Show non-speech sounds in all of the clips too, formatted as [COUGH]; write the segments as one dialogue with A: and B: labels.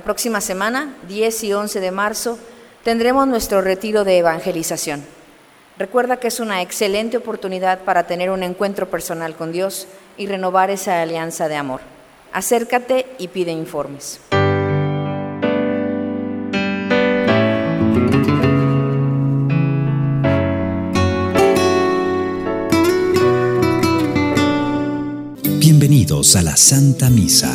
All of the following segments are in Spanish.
A: La próxima semana, 10 y 11 de marzo, tendremos nuestro retiro de evangelización. Recuerda que es una excelente oportunidad para tener un encuentro personal con Dios y renovar esa alianza de amor. Acércate y pide informes.
B: Bienvenidos a la Santa Misa.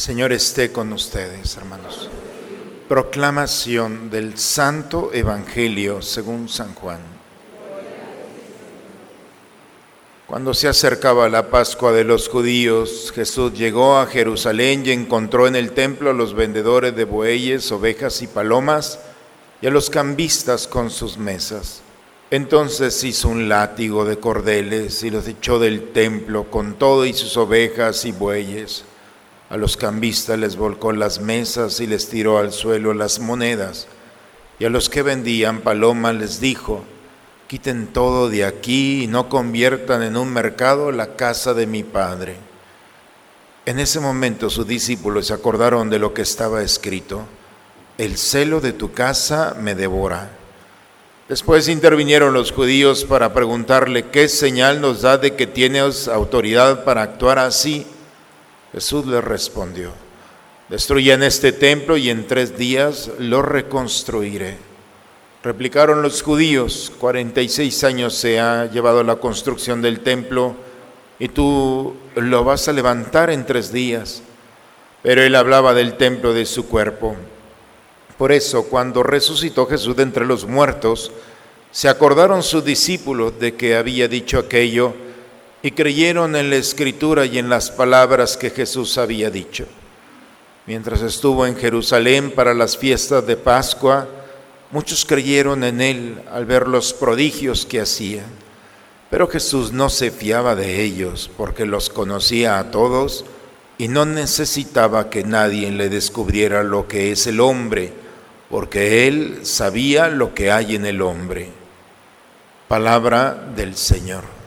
C: Señor esté con ustedes, hermanos. Proclamación del Santo Evangelio según San Juan. Cuando se acercaba la Pascua de los judíos, Jesús llegó a Jerusalén y encontró en el templo a los vendedores de bueyes, ovejas y palomas y a los cambistas con sus mesas. Entonces hizo un látigo de cordeles y los echó del templo con todo y sus ovejas y bueyes. A los cambistas les volcó las mesas y les tiró al suelo las monedas. Y a los que vendían palomas les dijo, quiten todo de aquí y no conviertan en un mercado la casa de mi padre. En ese momento sus discípulos se acordaron de lo que estaba escrito, el celo de tu casa me devora. Después intervinieron los judíos para preguntarle qué señal nos da de que tienes autoridad para actuar así. Jesús les respondió, destruyan este templo y en tres días lo reconstruiré. Replicaron los judíos, 46 años se ha llevado la construcción del templo y tú lo vas a levantar en tres días. Pero él hablaba del templo de su cuerpo. Por eso, cuando resucitó Jesús de entre los muertos, se acordaron sus discípulos de que había dicho aquello y creyeron en la escritura y en las palabras que Jesús había dicho. Mientras estuvo en Jerusalén para las fiestas de Pascua, muchos creyeron en él al ver los prodigios que hacía. Pero Jesús no se fiaba de ellos porque los conocía a todos y no necesitaba que nadie le descubriera lo que es el hombre, porque él sabía lo que hay en el hombre. Palabra del Señor.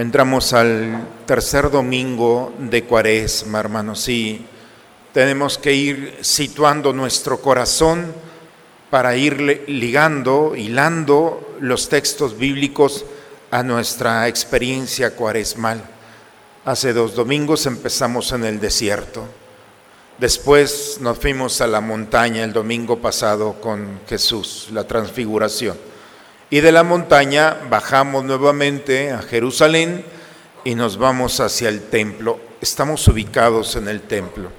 C: Entramos al tercer domingo de Cuaresma, hermanos, y tenemos que ir situando nuestro corazón para ir ligando, hilando los textos bíblicos a nuestra experiencia cuaresmal. Hace dos domingos empezamos en el desierto. Después nos fuimos a la montaña el domingo pasado con Jesús, la transfiguración. Y de la montaña bajamos nuevamente a Jerusalén y nos vamos hacia el templo. Estamos ubicados en el templo.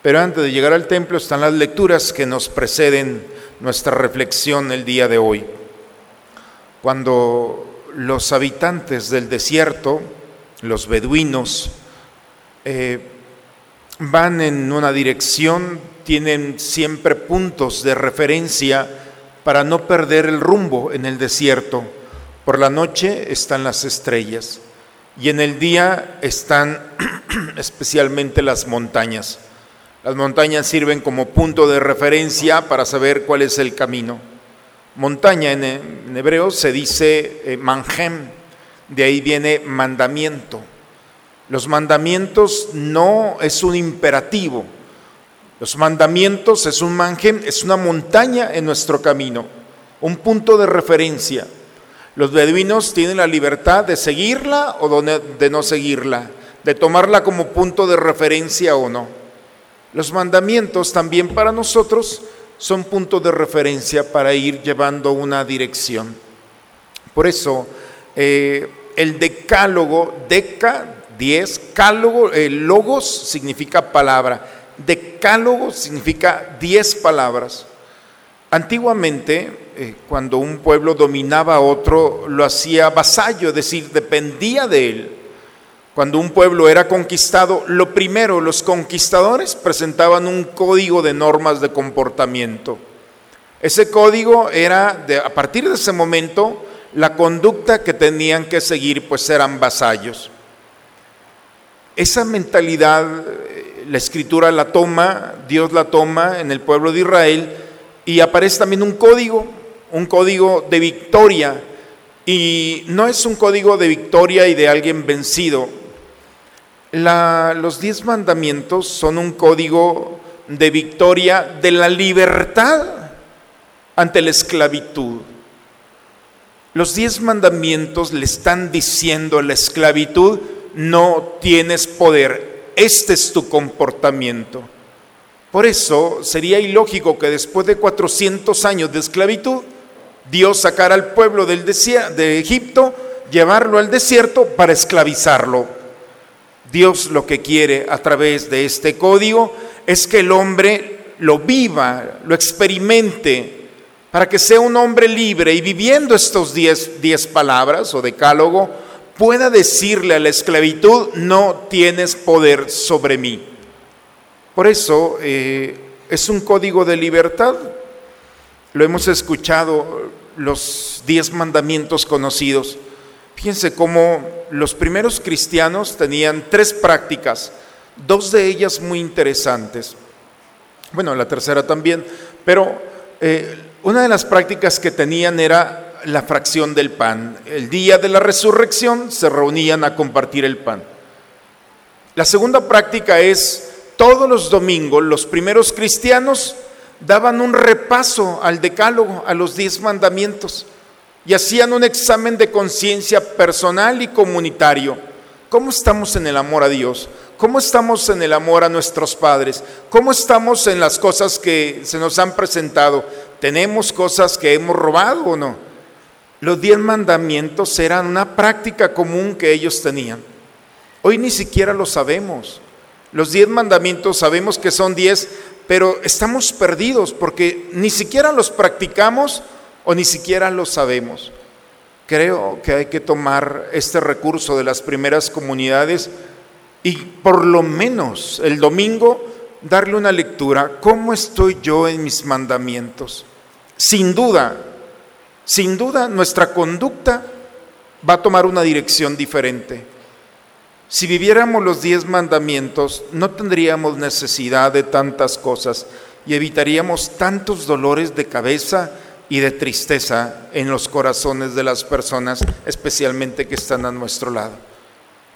C: Pero antes de llegar al templo están las lecturas que nos preceden nuestra reflexión el día de hoy. Cuando los habitantes del desierto, los beduinos, eh, van en una dirección, tienen siempre puntos de referencia para no perder el rumbo en el desierto. Por la noche están las estrellas y en el día están [CLEARS THROAT] especialmente las montañas. Las montañas sirven como punto de referencia para saber cuál es el camino. Montaña en, hebreo se dice eh, manjem, de ahí viene mandamiento. Los mandamientos no es un imperativo. Los mandamientos es un manjem, es una montaña en nuestro camino, un punto de referencia. Los beduinos tienen la libertad de seguirla o de no seguirla, de tomarla como punto de referencia o no. Los mandamientos también para nosotros son puntos de referencia para ir llevando una dirección. Por eso, eh, el decálogo, deca, diez, cálogo, eh, logos significa palabra, decálogo significa diez palabras. Antiguamente eh, cuando un pueblo dominaba a otro, lo hacía vasallo, es decir, dependía de él. Cuando un pueblo era conquistado, lo primero, los conquistadores presentaban un código de normas de comportamiento. Ese código era, de, a partir de ese momento, la conducta que tenían que seguir, pues eran vasallos. Esa mentalidad, eh, la escritura la toma, Dios la toma en el pueblo de Israel y aparece también un código, un código de victoria. Y no es un código de victoria y de alguien vencido, los diez mandamientos son un código de victoria de la libertad ante la esclavitud. Los diez mandamientos le están diciendo a la esclavitud, no tienes poder, este es tu comportamiento. Por eso sería ilógico que después de 400 años de esclavitud, Dios sacara al pueblo del de Egipto, llevarlo al desierto para esclavizarlo. Dios lo que quiere a través de este código es que el hombre lo viva, lo experimente, para que sea un hombre libre y viviendo estos diez, diez palabras o decálogo, pueda decirle a la esclavitud, no tienes poder sobre mí. Por eso eh, es un código de libertad. Lo hemos escuchado, los diez mandamientos conocidos. Fíjense cómo los primeros cristianos tenían tres prácticas, dos de ellas muy interesantes. Bueno, la tercera también, pero eh, una de las prácticas que tenían era la fracción del pan. El día de la resurrección se reunían a compartir el pan. La segunda práctica es todos los domingos los primeros cristianos daban un repaso al decálogo, a los diez mandamientos y hacían un examen de conciencia personal y comunitario. ¿Cómo estamos en el amor a Dios? ¿Cómo estamos en el amor a nuestros padres? ¿Cómo estamos en las cosas que se nos han presentado? ¿Tenemos cosas que hemos robado o no? Los diez mandamientos eran una práctica común que ellos tenían. Hoy ni siquiera lo sabemos. Los diez mandamientos sabemos que son diez, pero estamos perdidos porque ni siquiera los practicamos o ni siquiera lo sabemos. Creo que hay que tomar este recurso de las primeras comunidades y por lo menos el domingo darle una lectura. ¿Cómo estoy yo en mis mandamientos? Sin duda, sin duda nuestra conducta va a tomar una dirección diferente. Si viviéramos los diez mandamientos, no tendríamos necesidad de tantas cosas y evitaríamos tantos dolores de cabeza y de tristeza en los corazones de las personas, especialmente que están a nuestro lado.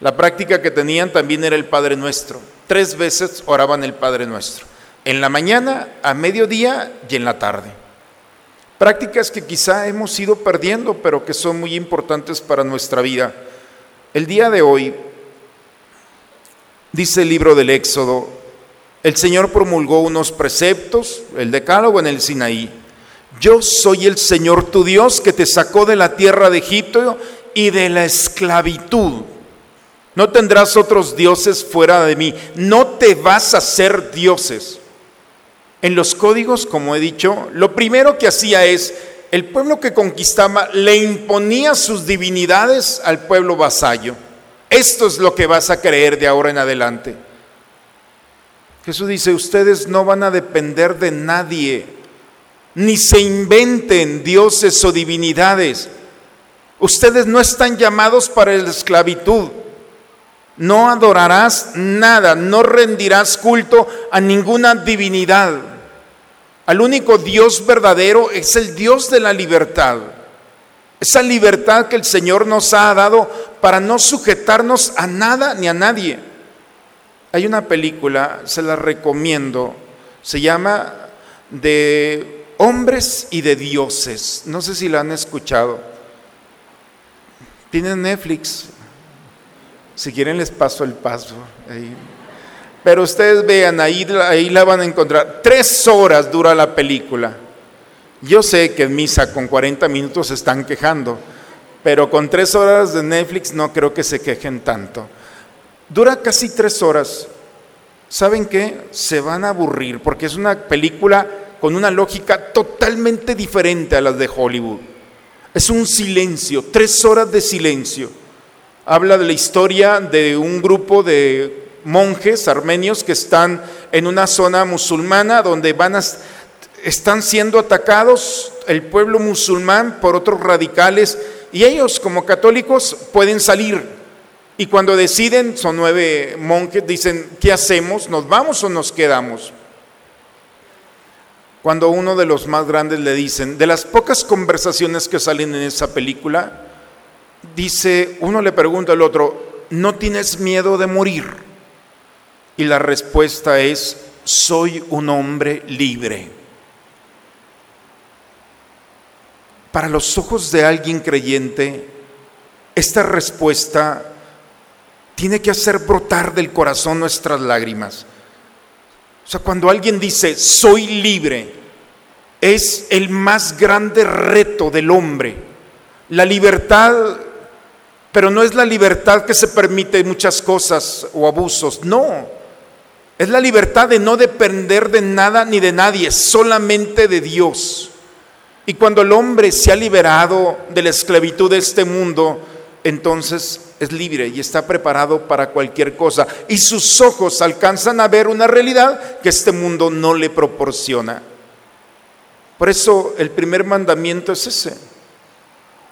C: La práctica que tenían también era el Padre Nuestro. Tres veces oraban el Padre Nuestro. En la mañana, a mediodía y en la tarde. Prácticas que quizá hemos ido perdiendo, pero que son muy importantes para nuestra vida. El día de hoy, dice el libro del Éxodo, el Señor promulgó unos preceptos, el decálogo en el Sinaí, yo soy el Señor tu Dios que te sacó de la tierra de Egipto y de la esclavitud. No tendrás otros dioses fuera de mí. No te vas a ser dioses. En los códigos, como he dicho, lo primero que hacía es, el pueblo que conquistaba le imponía sus divinidades al pueblo vasallo. Esto es lo que vas a creer de ahora en adelante. Jesús dice, ustedes no van a depender de nadie ni se inventen dioses o divinidades. Ustedes no están llamados para la esclavitud. No adorarás nada, no rendirás culto a ninguna divinidad. Al único Dios verdadero es el Dios de la libertad. Esa libertad que el Señor nos ha dado para no sujetarnos a nada ni a nadie. Hay una película, se la recomiendo, se llama de hombres y de dioses. No sé si la han escuchado. Tienen Netflix. Si quieren les paso el paso. Pero ustedes vean, ahí, ahí la van a encontrar. Tres horas dura la película. Yo sé que en misa con 40 minutos se están quejando, pero con tres horas de Netflix no creo que se quejen tanto. Dura casi tres horas. ¿Saben qué? Se van a aburrir porque es una película con una lógica totalmente diferente a las de Hollywood. Es un silencio, tres horas de silencio. Habla de la historia de un grupo de monjes armenios que están en una zona musulmana donde van a, están siendo atacados el pueblo musulmán por otros radicales y ellos como católicos pueden salir. Y cuando deciden, son nueve monjes, dicen, ¿qué hacemos? ¿Nos vamos o nos quedamos? Cuando uno de los más grandes le dicen, de las pocas conversaciones que salen en esa película, dice, uno le pregunta al otro, ¿no tienes miedo de morir? Y la respuesta es, soy un hombre libre. Para los ojos de alguien creyente, esta respuesta tiene que hacer brotar del corazón nuestras lágrimas. O sea, cuando alguien dice, soy libre, es el más grande reto del hombre. La libertad, pero no es la libertad que se permite muchas cosas o abusos, no. Es la libertad de no depender de nada ni de nadie, solamente de Dios. Y cuando el hombre se ha liberado de la esclavitud de este mundo, entonces es libre y está preparado para cualquier cosa. Y sus ojos alcanzan a ver una realidad que este mundo no le proporciona. Por eso el primer mandamiento es ese.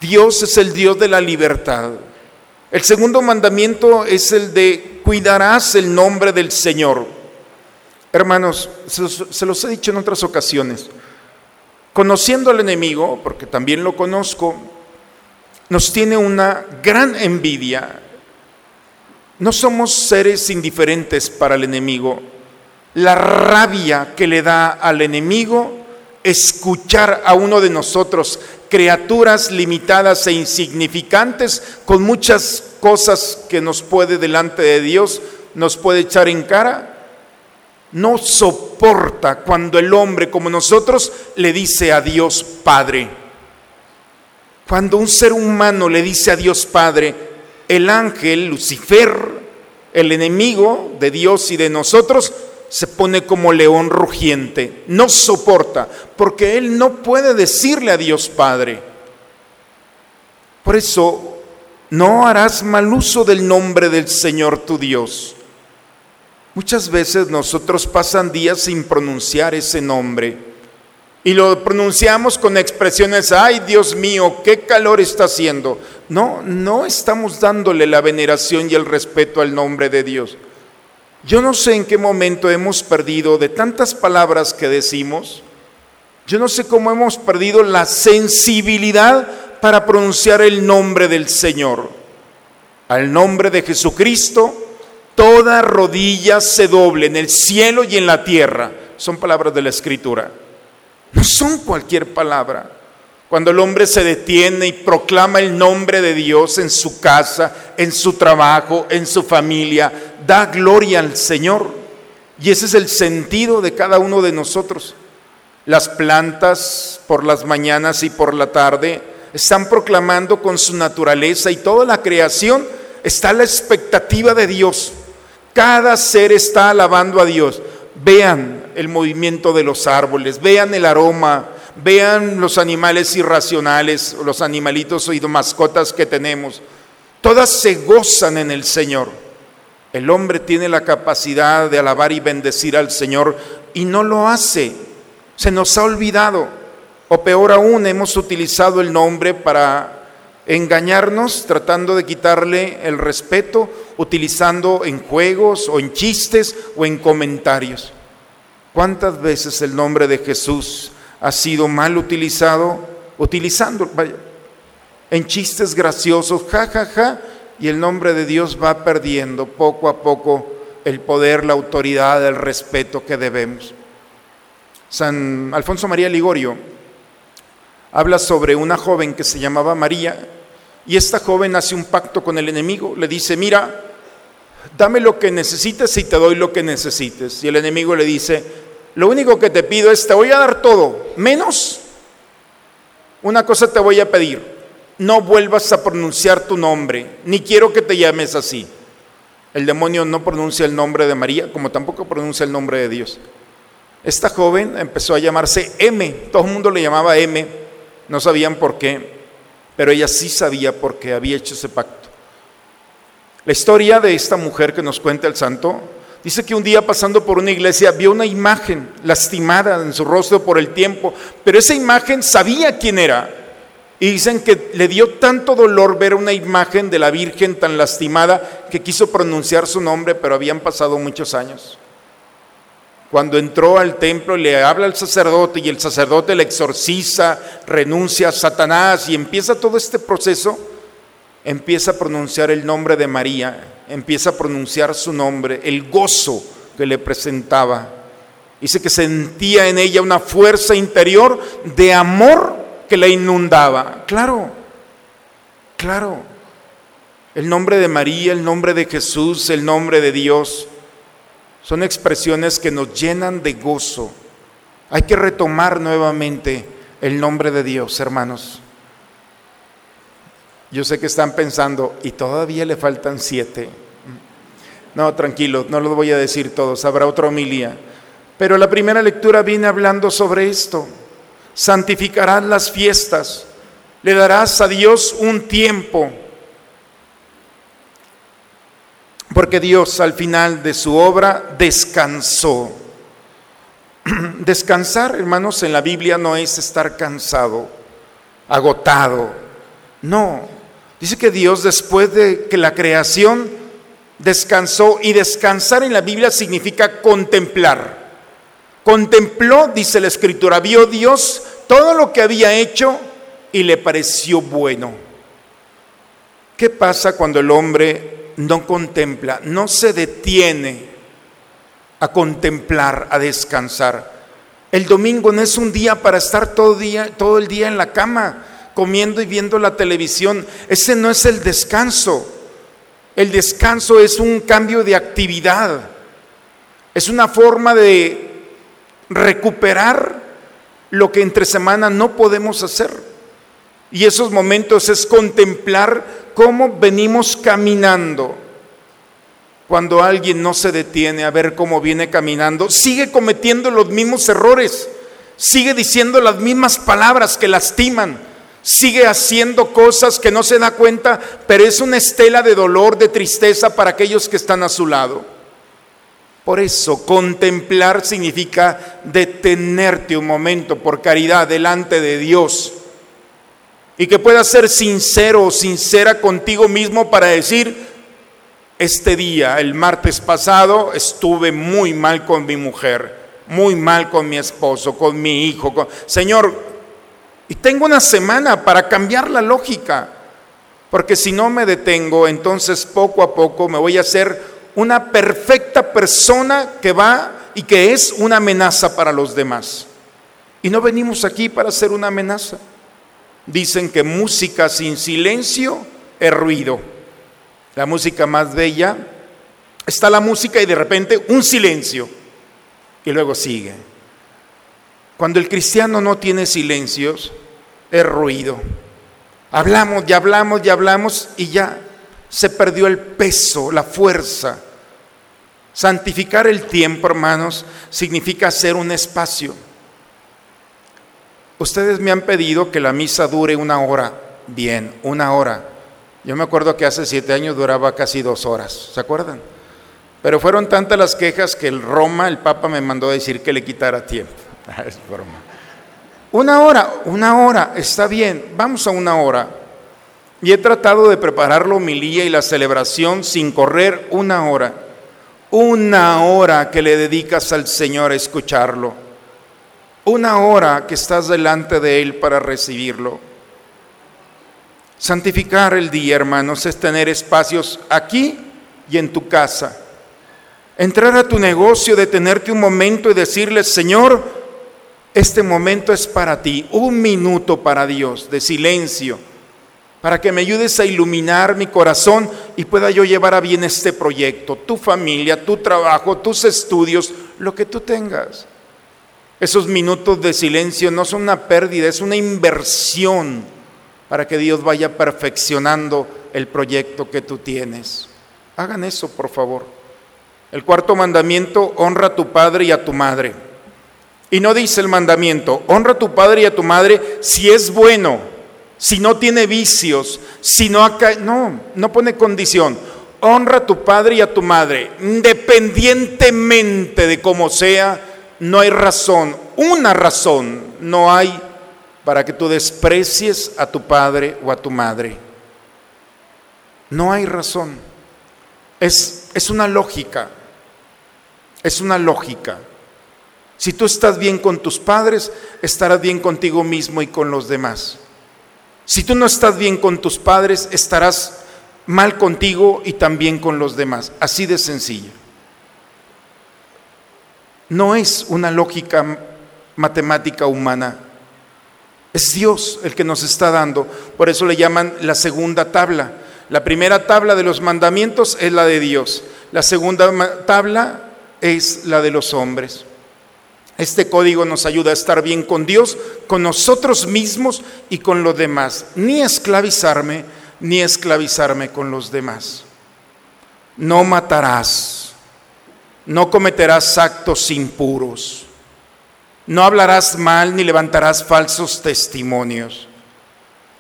C: Dios es el Dios de la libertad. El segundo mandamiento es el de cuidarás el nombre del Señor. Hermanos, se los, he dicho en otras ocasiones. Conociendo al enemigo, porque también lo conozco, nos tiene una gran envidia. No somos seres indiferentes para el enemigo. La rabia que le da al enemigo escuchar a uno de nosotros, criaturas limitadas e insignificantes, con muchas cosas que nos puede delante de Dios, nos puede echar en cara, no soporta cuando el hombre como nosotros le dice a Dios Padre. Cuando un ser humano le dice a Dios Padre, el ángel, Lucifer, el enemigo de Dios y de nosotros, se pone como león rugiente, no soporta, porque él no puede decirle a Dios Padre. Por eso, no harás mal uso del nombre del Señor tu Dios. Muchas veces nosotros pasan días sin pronunciar ese nombre y lo pronunciamos con expresiones, ay Dios mío, qué calor está haciendo. No, no estamos dándole la veneración y el respeto al nombre de Dios. Yo no sé en qué momento hemos perdido de tantas palabras que decimos, yo no sé cómo hemos perdido la sensibilidad para pronunciar el nombre del Señor. Al nombre de Jesucristo, toda rodilla se doble en el cielo y en la tierra. Son palabras de la Escritura. No son cualquier palabra. Cuando el hombre se detiene y proclama el nombre de Dios en su casa, en su trabajo, en su familia, da gloria al Señor. Y ese es el sentido de cada uno de nosotros. Las plantas por las mañanas y por la tarde están proclamando con su naturaleza y toda la creación está la expectativa de Dios. Cada ser está alabando a Dios. Vean el movimiento de los árboles, vean el aroma, vean los animales irracionales, los animalitos y mascotas que tenemos. Todas se gozan en el Señor. El hombre tiene la capacidad de alabar y bendecir al Señor y no lo hace. Se nos ha olvidado. O peor aún, hemos utilizado el nombre para engañarnos, tratando de quitarle el respeto, utilizando en juegos o en chistes o en comentarios. ¿Cuántas veces el nombre de Jesús ha sido mal utilizado? Utilizando, vaya, en chistes graciosos, ja, ja, ja, y el nombre de Dios va perdiendo poco a poco el poder, la autoridad, el respeto que debemos. San Alfonso María Ligorio habla sobre una joven que se llamaba María y esta joven hace un pacto con el enemigo, le dice, mira, dame lo que necesites y te doy lo que necesites. Y el enemigo le dice, lo único que te pido es, te voy a dar todo, menos una cosa te voy a pedir, no vuelvas a pronunciar tu nombre, ni quiero que te llames así. El demonio no pronuncia el nombre de María, como tampoco pronuncia el nombre de Dios. Esta joven empezó a llamarse M, todo el mundo le llamaba M, no sabían por qué, pero ella sí sabía por qué había hecho ese pacto. La historia de esta mujer que nos cuenta el santo dice que un día pasando por una iglesia vio una imagen lastimada en su rostro por el tiempo, pero esa imagen sabía quién era. Y dicen que le dio tanto dolor ver una imagen de la Virgen tan lastimada que quiso pronunciar su nombre, pero habían pasado muchos años cuando entró al templo le habla al sacerdote y el sacerdote le exorciza, renuncia a Satanás y empieza todo este proceso, empieza a pronunciar el nombre de María, empieza a pronunciar su nombre, el gozo que le presentaba. Dice que sentía en ella una fuerza interior de amor que la inundaba. Claro, claro. El nombre de María, el nombre de Jesús, el nombre de Dios son expresiones que nos llenan de gozo. Hay que retomar nuevamente el nombre de Dios, hermanos. Yo sé que están pensando, y todavía le faltan siete. No, tranquilo, no lo voy a decir todos, habrá otra homilía. Pero la primera lectura viene hablando sobre esto. Santificarás las fiestas, le darás a Dios un tiempo porque Dios al final de su obra descansó. [CLEARS THROAT] Descansar, hermanos, en la Biblia no es estar cansado, agotado. No. Dice que Dios después de que la creación descansó y descansar en la Biblia significa contemplar. Contempló, dice la escritura, vio Dios todo lo que había hecho y le pareció bueno. ¿Qué pasa cuando el hombre no contempla, no se detiene a contemplar, a descansar. El domingo no es un día para estar todo, día, todo el día en la cama, comiendo y viendo la televisión. Ese no es el descanso. El descanso es un cambio de actividad. Es una forma de recuperar lo que entre semana no podemos hacer. Y esos momentos es contemplar cómo venimos caminando. Cuando alguien no se detiene a ver cómo viene caminando, sigue cometiendo los mismos errores, sigue diciendo las mismas palabras que lastiman, sigue haciendo cosas que no se da cuenta, pero es una estela de dolor, de tristeza para aquellos que están a su lado. Por eso, contemplar significa detenerte un momento por caridad delante de Dios y que puedas ser sincero o sincera contigo mismo para decir, este día, el martes pasado, estuve muy mal con mi mujer, muy mal con mi esposo, con mi hijo. Señor, y tengo una semana para cambiar la lógica, porque si no me detengo, entonces poco a poco me voy a hacer una perfecta persona que va y que es una amenaza para los demás. Y no venimos aquí para ser una amenaza. Dicen que música sin silencio es ruido. La música más bella está la música y de repente un silencio y luego sigue. Cuando el cristiano no tiene silencios, es ruido. Hablamos, ya hablamos, ya hablamos y ya se perdió el peso, la fuerza. Santificar el tiempo, hermanos, significa hacer un espacio Ustedes me han pedido que la misa dure una hora. Bien, una hora. Yo me acuerdo que hace siete años duraba casi dos horas, ¿se acuerdan? Pero fueron tantas las quejas que el Roma, el Papa, me mandó a decir que le quitara tiempo. [LAUGHS] es broma. Una hora, una hora, está bien, vamos a una hora. Y he tratado de preparar la homilía y la celebración sin correr una hora. Una hora que le dedicas al Señor a escucharlo una hora que estás delante de Él para recibirlo. Santificar el día, hermanos, es tener espacios aquí y en tu casa. Entrar a tu negocio, detenerte un momento y decirle, Señor, este momento es para ti, un minuto para Dios de silencio, para que me ayudes a iluminar mi corazón y pueda yo llevar a bien este proyecto, tu familia, tu trabajo, tus estudios, lo que tú tengas. Esos minutos de silencio no son una pérdida, es una inversión para que Dios vaya perfeccionando el proyecto que tú tienes. Hagan eso, por favor. El cuarto mandamiento, honra a tu padre y a tu madre. Y no dice el mandamiento, honra a tu padre y a tu madre si es bueno, si no tiene vicios, si no acá, no, no pone condición. Honra a tu padre y a tu madre, independientemente de cómo sea, no hay razón, una razón no hay para que tú desprecies a tu padre o a tu madre. No hay razón. Es, es una lógica. Es una lógica. Si tú estás bien con tus padres, estarás bien contigo mismo y con los demás. Si tú no estás bien con tus padres, estarás mal contigo y también con los demás. Así de sencillo. No es una lógica matemática humana. Es Dios el que nos está dando. Por eso le llaman la segunda tabla. La primera tabla de los mandamientos es la de Dios. La segunda tabla es la de los hombres. Este código nos ayuda a estar bien con Dios, con nosotros mismos y con los demás. Ni esclavizarme, ni esclavizarme con los demás. No matarás, no cometerás actos impuros, no hablarás mal ni levantarás falsos testimonios.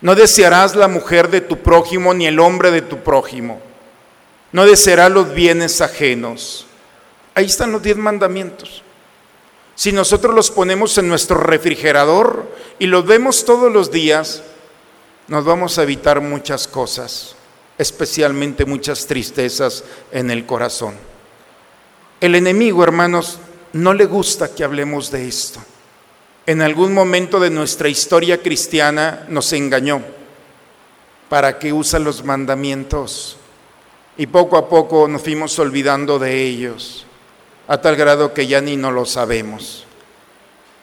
C: No desearás la mujer de tu prójimo ni el hombre de tu prójimo. No desearás los bienes ajenos. Ahí están los diez mandamientos. Si nosotros los ponemos en nuestro refrigerador y los vemos todos los días, nos vamos a evitar muchas cosas, especialmente muchas tristezas en el corazón. El enemigo, hermanos, no le gusta que hablemos de esto. En algún momento de nuestra historia cristiana nos engañó para que usa los mandamientos y poco a poco nos fuimos olvidando de ellos a tal grado que ya ni no lo sabemos.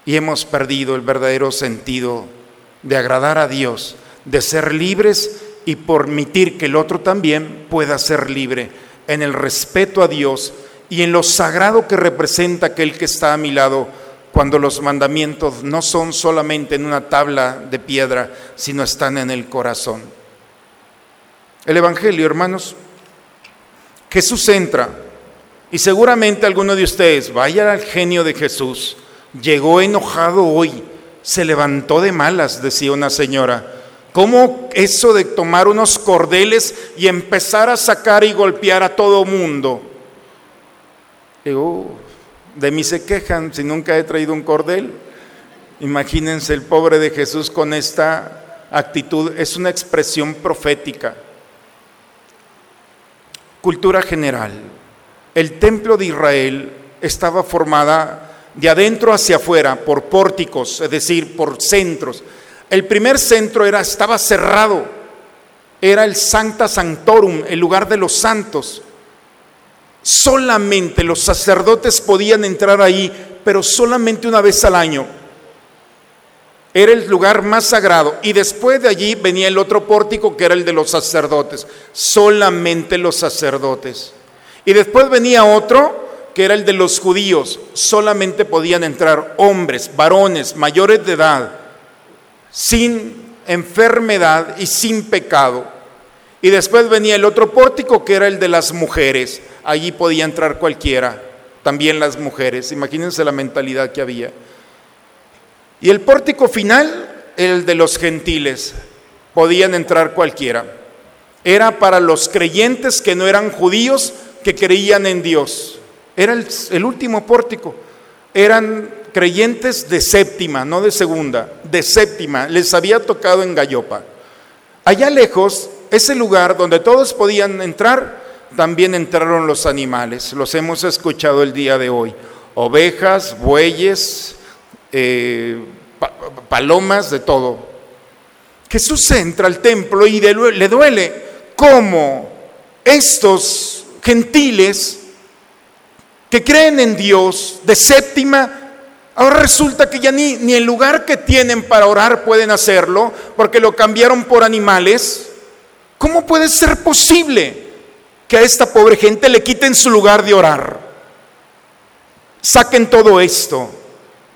C: Y hemos perdido el verdadero sentido de agradar a Dios, de ser libres y permitir que el otro también pueda ser libre en el respeto a Dios y en lo sagrado que representa aquel que está a mi lado cuando los mandamientos no son solamente en una tabla de piedra, sino están en el corazón. El Evangelio, hermanos, Jesús entra y seguramente alguno de ustedes, vaya al genio de Jesús, llegó enojado hoy, se levantó de malas, decía una señora. ¿Cómo eso de tomar unos cordeles y empezar a sacar y golpear a todo mundo? Digo, de mí se quejan si nunca he traído un cordel. Imagínense el pobre de Jesús con esta actitud. Es una expresión profética. Cultura general el templo de Israel estaba formada de adentro hacia afuera por pórticos, es decir, por centros. El primer centro era, estaba cerrado, era el Sancta Sanctorum, el lugar de los santos. Solamente los sacerdotes podían entrar ahí, pero solamente una vez al año. Era el lugar más sagrado. Y después de allí venía el otro pórtico que era el de los sacerdotes. Solamente los sacerdotes. Y después venía otro que era el de los judíos. Solamente podían entrar hombres, varones, mayores de edad, sin enfermedad y sin pecado. Y después venía el otro pórtico que era el de las mujeres. Allí podía entrar cualquiera, también las mujeres. Imagínense la mentalidad que había. Y el pórtico final, el de los gentiles. Podían entrar cualquiera. Era para los creyentes que no eran judíos, que creían en Dios. Era el, último pórtico. Eran creyentes de séptima, no de segunda, de séptima. Les había tocado en Gallopa. Allá lejos, ese lugar donde todos podían entrar, también entraron los animales. Los hemos escuchado el día de hoy. Ovejas, bueyes, eh, palomas, de todo. Jesús entra al templo y le duele cómo estos gentiles que creen en Dios de séptima, ahora resulta que ya ni, ni el lugar que tienen para orar pueden hacerlo porque lo cambiaron por animales. ¿Cómo puede ser posible que a esta pobre gente le quiten su lugar de orar? Saquen todo esto.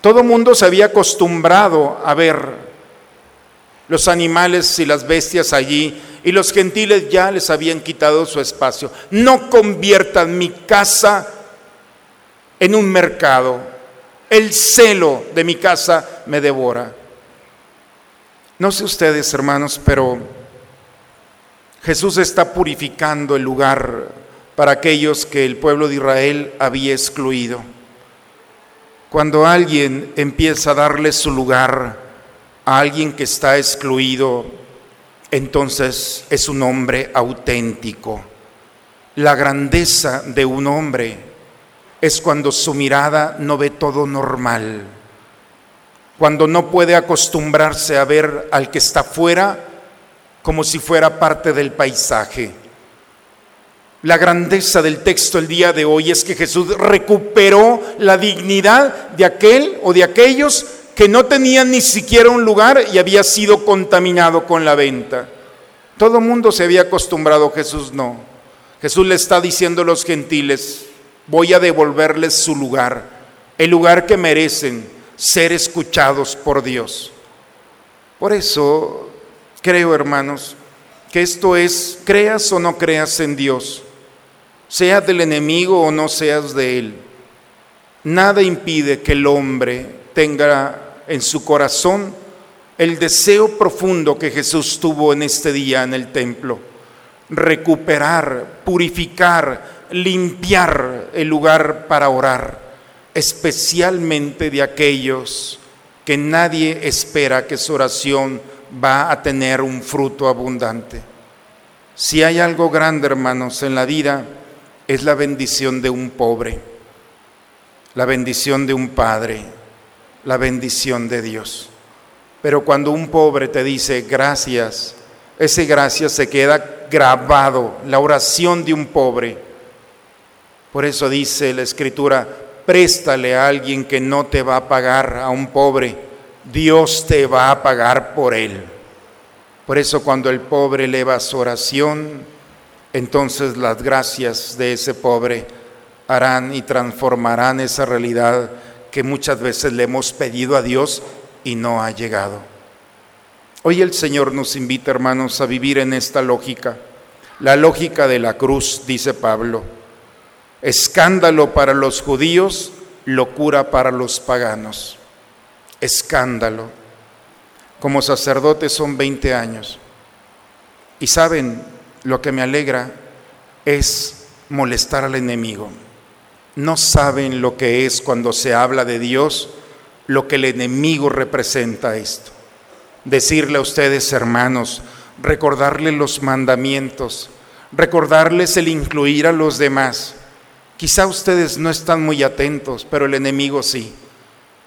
C: Todo mundo se había acostumbrado a ver los animales y las bestias allí y los gentiles ya les habían quitado su espacio. No conviertan mi casa en un mercado. El celo de mi casa me devora. No sé ustedes, hermanos, pero Jesús está purificando el lugar para aquellos que el pueblo de Israel había excluido. Cuando alguien empieza a darle su lugar a alguien que está excluido, entonces es un hombre auténtico. La grandeza de un hombre es cuando su mirada no ve todo normal, cuando no puede acostumbrarse a ver al que está fuera como si fuera parte del paisaje. La grandeza del texto el día de hoy es que Jesús recuperó la dignidad de aquel o de aquellos que no tenían ni siquiera un lugar y había sido contaminado con la venta. Todo mundo se había acostumbrado, Jesús no. Jesús le está diciendo a los gentiles, voy a devolverles su lugar, el lugar que merecen ser escuchados por Dios. Por eso creo, hermanos, que esto es, creas o no creas en Dios, seas del enemigo o no seas de él, nada impide que el hombre tenga en su corazón el deseo profundo que Jesús tuvo en este día en el templo, recuperar, purificar, limpiar el lugar para orar, especialmente de aquellos que nadie espera que su oración va a tener un fruto abundante. Si hay algo grande, hermanos, en la vida, es la bendición de un pobre, la bendición de un padre, la bendición de Dios. Pero cuando un pobre te dice gracias, ese gracias se queda grabado, la oración de un pobre. Por eso dice la escritura, préstale a alguien que no te va a pagar, a un pobre, Dios te va a pagar por él. Por eso cuando el pobre eleva su oración, entonces las gracias de ese pobre harán y transformarán esa realidad que muchas veces le hemos pedido a Dios y no ha llegado. Hoy el Señor nos invita, hermanos, a vivir en esta lógica, la lógica de la cruz, dice Pablo. Escándalo para los judíos, locura para los paganos. Escándalo. Como sacerdote son 20 años. Y saben, lo que me alegra es molestar al enemigo no saben lo que es cuando se habla de Dios, lo que el enemigo representa esto. Decirle a ustedes, hermanos, recordarles los mandamientos, recordarles el incluir a los demás. Quizá ustedes no están muy atentos, pero el enemigo sí.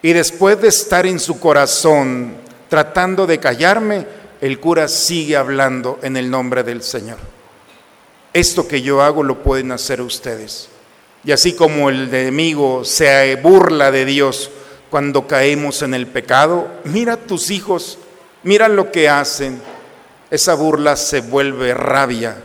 C: Y después de estar en su corazón tratando de callarme, el cura sigue hablando en el nombre del Señor. Esto que yo hago lo pueden hacer ustedes. Y así como el enemigo se burla de Dios cuando caemos en el pecado, mira a tus hijos, mira lo que hacen. Esa burla se vuelve rabia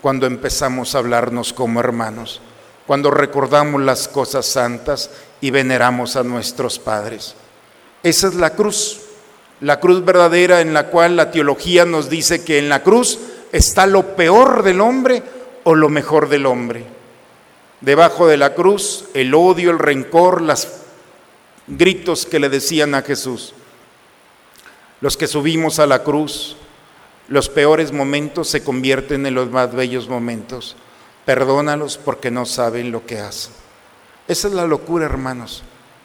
C: cuando empezamos a hablarnos como hermanos, cuando recordamos las cosas santas y veneramos a nuestros padres. Esa es la cruz, la cruz verdadera en la cual la teología nos dice que en la cruz está lo peor del hombre o lo mejor del hombre. Debajo de la cruz, el odio, el rencor, los gritos que le decían a Jesús. Los que subimos a la cruz, los peores momentos se convierten en los más bellos momentos. Perdónalos porque no saben lo que hacen. Esa es la locura, hermanos.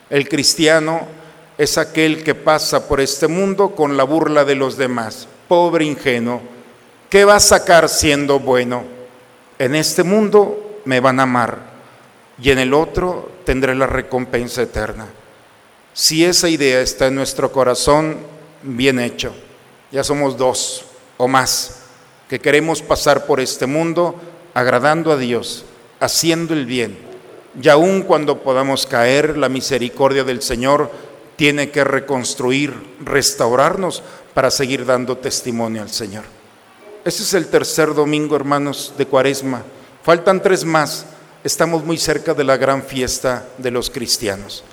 C: El cristiano es aquel que pasa por este mundo con la burla de los demás. Pobre ingenuo, ¿qué va a sacar siendo bueno? En este mundo me van a amar y en el otro tendré la recompensa eterna. Si esa idea está en nuestro corazón, bien hecho. Ya somos dos o más que queremos pasar por este mundo agradando a Dios, haciendo el bien. Y aun cuando podamos caer, la misericordia del Señor tiene que reconstruir, restaurarnos para seguir dando testimonio al Señor. Ese es el tercer domingo, hermanos, de Cuaresma. Faltan tres más. Estamos muy cerca de la gran fiesta de los cristianos.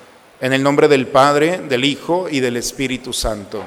C: En el nombre del Padre, del Hijo y del Espíritu Santo.